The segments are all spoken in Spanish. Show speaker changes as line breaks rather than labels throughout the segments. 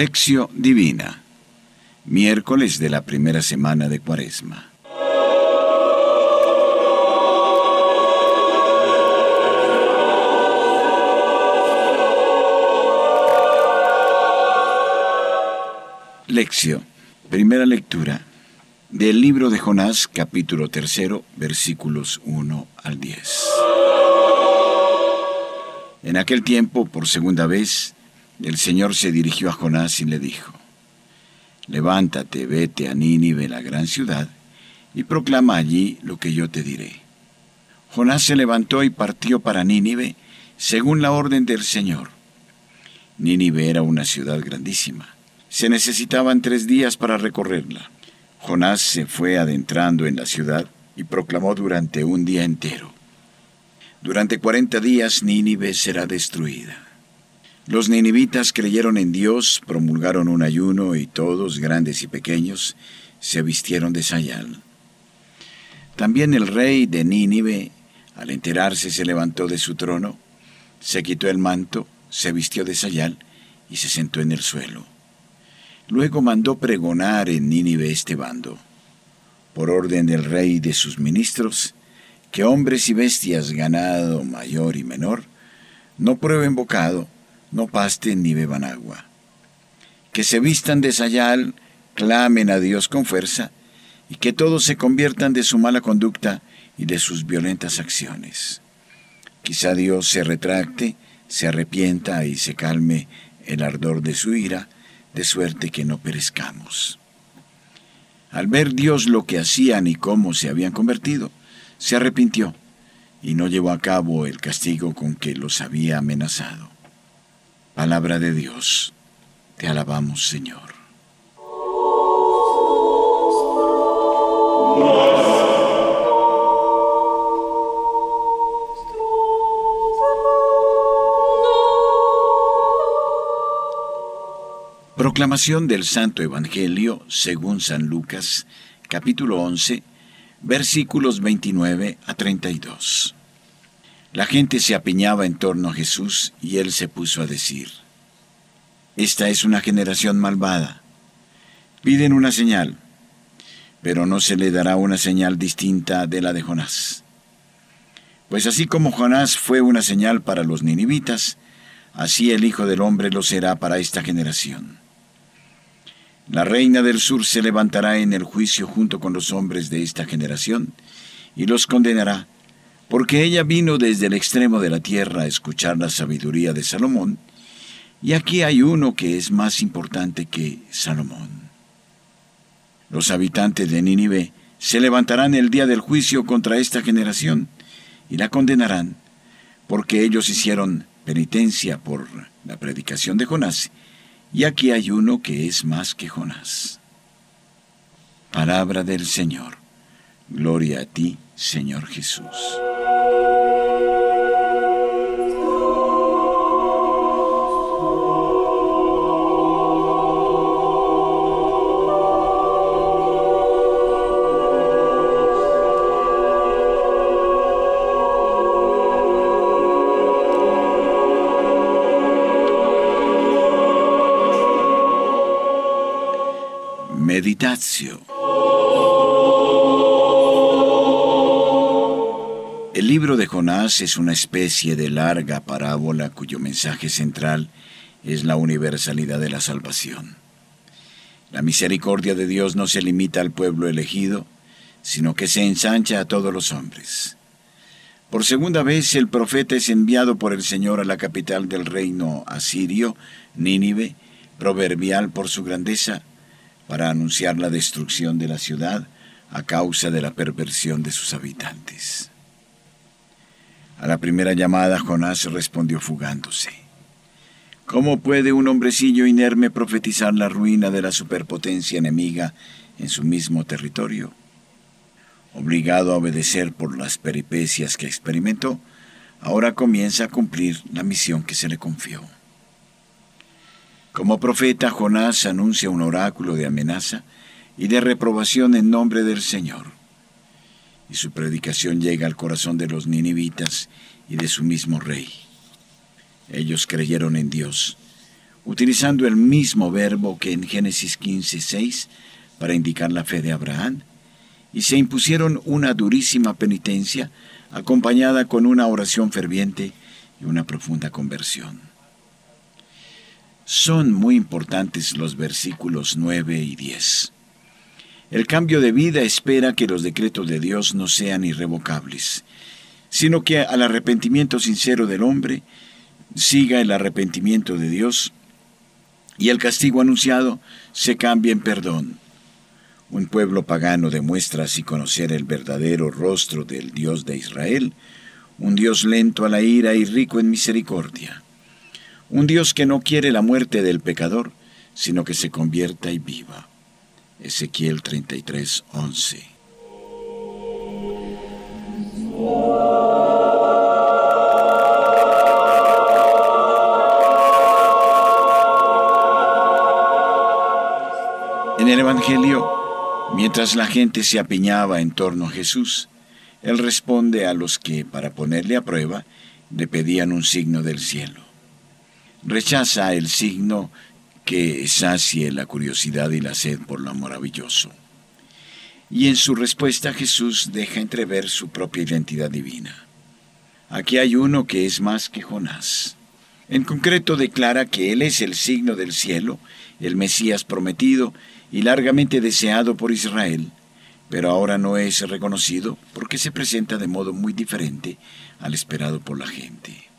Lección Divina, miércoles de la primera semana de Cuaresma. Lección, primera lectura del libro de Jonás, capítulo tercero, versículos 1 al 10. En aquel tiempo, por segunda vez, el Señor se dirigió a Jonás y le dijo, Levántate, vete a Nínive, la gran ciudad, y proclama allí lo que yo te diré. Jonás se levantó y partió para Nínive, según la orden del Señor. Nínive era una ciudad grandísima. Se necesitaban tres días para recorrerla. Jonás se fue adentrando en la ciudad y proclamó durante un día entero. Durante cuarenta días Nínive será destruida. Los ninivitas creyeron en Dios, promulgaron un ayuno y todos, grandes y pequeños, se vistieron de sayal. También el rey de Nínive, al enterarse, se levantó de su trono, se quitó el manto, se vistió de sayal y se sentó en el suelo. Luego mandó pregonar en Nínive este bando, por orden del rey y de sus ministros, que hombres y bestias, ganado mayor y menor, no prueben bocado, no pasten ni beban agua. Que se vistan de sayal, clamen a Dios con fuerza, y que todos se conviertan de su mala conducta y de sus violentas acciones. Quizá Dios se retracte, se arrepienta y se calme el ardor de su ira, de suerte que no perezcamos. Al ver Dios lo que hacían y cómo se habían convertido, se arrepintió y no llevó a cabo el castigo con que los había amenazado. Palabra de Dios, te alabamos Señor. Proclamación del Santo Evangelio según San Lucas, capítulo 11, versículos 29 a 32. La gente se apiñaba en torno a Jesús y él se puso a decir, Esta es una generación malvada. Piden una señal, pero no se le dará una señal distinta de la de Jonás. Pues así como Jonás fue una señal para los ninivitas, así el Hijo del Hombre lo será para esta generación. La reina del sur se levantará en el juicio junto con los hombres de esta generación y los condenará porque ella vino desde el extremo de la tierra a escuchar la sabiduría de Salomón, y aquí hay uno que es más importante que Salomón. Los habitantes de Nínive se levantarán el día del juicio contra esta generación y la condenarán, porque ellos hicieron penitencia por la predicación de Jonás, y aquí hay uno que es más que Jonás. Palabra del Señor. Gloria a ti, Señor Jesús. Meditatio. El libro de Jonás es una especie de larga parábola cuyo mensaje central es la universalidad de la salvación. La misericordia de Dios no se limita al pueblo elegido, sino que se ensancha a todos los hombres. Por segunda vez el profeta es enviado por el Señor a la capital del reino asirio, Nínive, proverbial por su grandeza, para anunciar la destrucción de la ciudad a causa de la perversión de sus habitantes. A la primera llamada Jonás respondió fugándose. ¿Cómo puede un hombrecillo inerme profetizar la ruina de la superpotencia enemiga en su mismo territorio? Obligado a obedecer por las peripecias que experimentó, ahora comienza a cumplir la misión que se le confió. Como profeta, Jonás anuncia un oráculo de amenaza y de reprobación en nombre del Señor y su predicación llega al corazón de los ninivitas y de su mismo rey. Ellos creyeron en Dios, utilizando el mismo verbo que en Génesis 15, 6 para indicar la fe de Abraham, y se impusieron una durísima penitencia acompañada con una oración ferviente y una profunda conversión. Son muy importantes los versículos 9 y 10. El cambio de vida espera que los decretos de Dios no sean irrevocables, sino que al arrepentimiento sincero del hombre siga el arrepentimiento de Dios y el castigo anunciado se cambie en perdón. Un pueblo pagano demuestra así conocer el verdadero rostro del Dios de Israel, un Dios lento a la ira y rico en misericordia, un Dios que no quiere la muerte del pecador, sino que se convierta y viva. Ezequiel 33, 11. En el Evangelio, mientras la gente se apiñaba en torno a Jesús, Él responde a los que, para ponerle a prueba, le pedían un signo del cielo. Rechaza el signo que sacie la curiosidad y la sed por lo maravilloso. Y en su respuesta Jesús deja entrever su propia identidad divina. Aquí hay uno que es más que Jonás. En concreto declara que Él es el signo del cielo, el Mesías prometido y largamente deseado por Israel, pero ahora no es reconocido porque se presenta de modo muy diferente al esperado por la gente.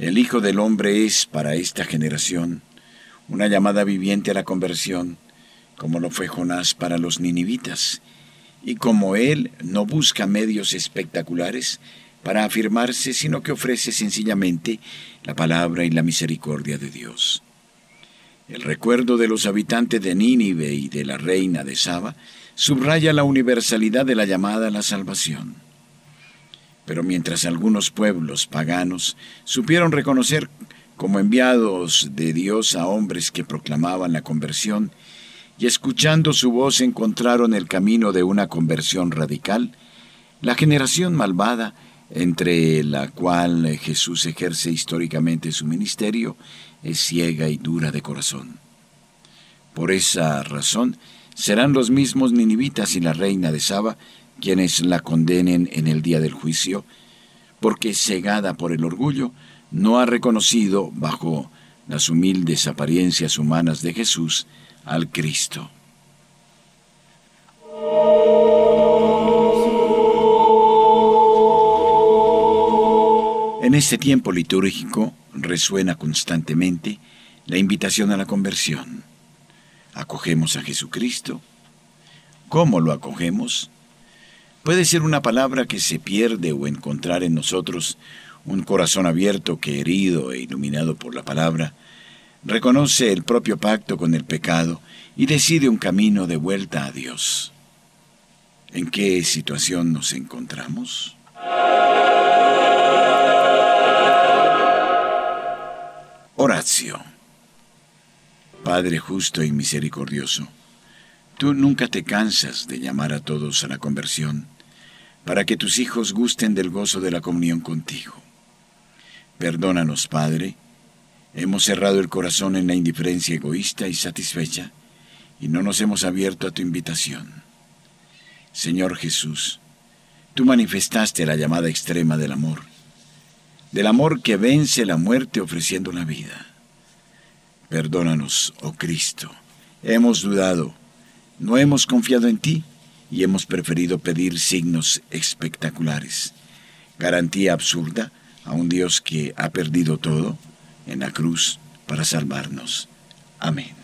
El Hijo del Hombre es para esta generación una llamada viviente a la conversión, como lo fue Jonás para los ninivitas, y como él no busca medios espectaculares para afirmarse, sino que ofrece sencillamente la palabra y la misericordia de Dios. El recuerdo de los habitantes de Nínive y de la reina de Saba subraya la universalidad de la llamada a la salvación. Pero mientras algunos pueblos paganos supieron reconocer como enviados de Dios a hombres que proclamaban la conversión, y escuchando su voz encontraron el camino de una conversión radical, la generación malvada, entre la cual Jesús ejerce históricamente su ministerio, es ciega y dura de corazón. Por esa razón, serán los mismos ninivitas y la reina de Saba quienes la condenen en el día del juicio, porque cegada por el orgullo, no ha reconocido, bajo las humildes apariencias humanas de Jesús, al Cristo. En este tiempo litúrgico resuena constantemente la invitación a la conversión. ¿Acogemos a Jesucristo? ¿Cómo lo acogemos? Puede ser una palabra que se pierde o encontrar en nosotros un corazón abierto que, herido e iluminado por la palabra, reconoce el propio pacto con el pecado y decide un camino de vuelta a Dios. ¿En qué situación nos encontramos? Horacio. Padre justo y misericordioso, tú nunca te cansas de llamar a todos a la conversión, para que tus hijos gusten del gozo de la comunión contigo. Perdónanos, Padre, hemos cerrado el corazón en la indiferencia egoísta y satisfecha, y no nos hemos abierto a tu invitación. Señor Jesús, tú manifestaste la llamada extrema del amor del amor que vence la muerte ofreciendo la vida. Perdónanos, oh Cristo, hemos dudado, no hemos confiado en ti y hemos preferido pedir signos espectaculares, garantía absurda a un Dios que ha perdido todo en la cruz para salvarnos. Amén.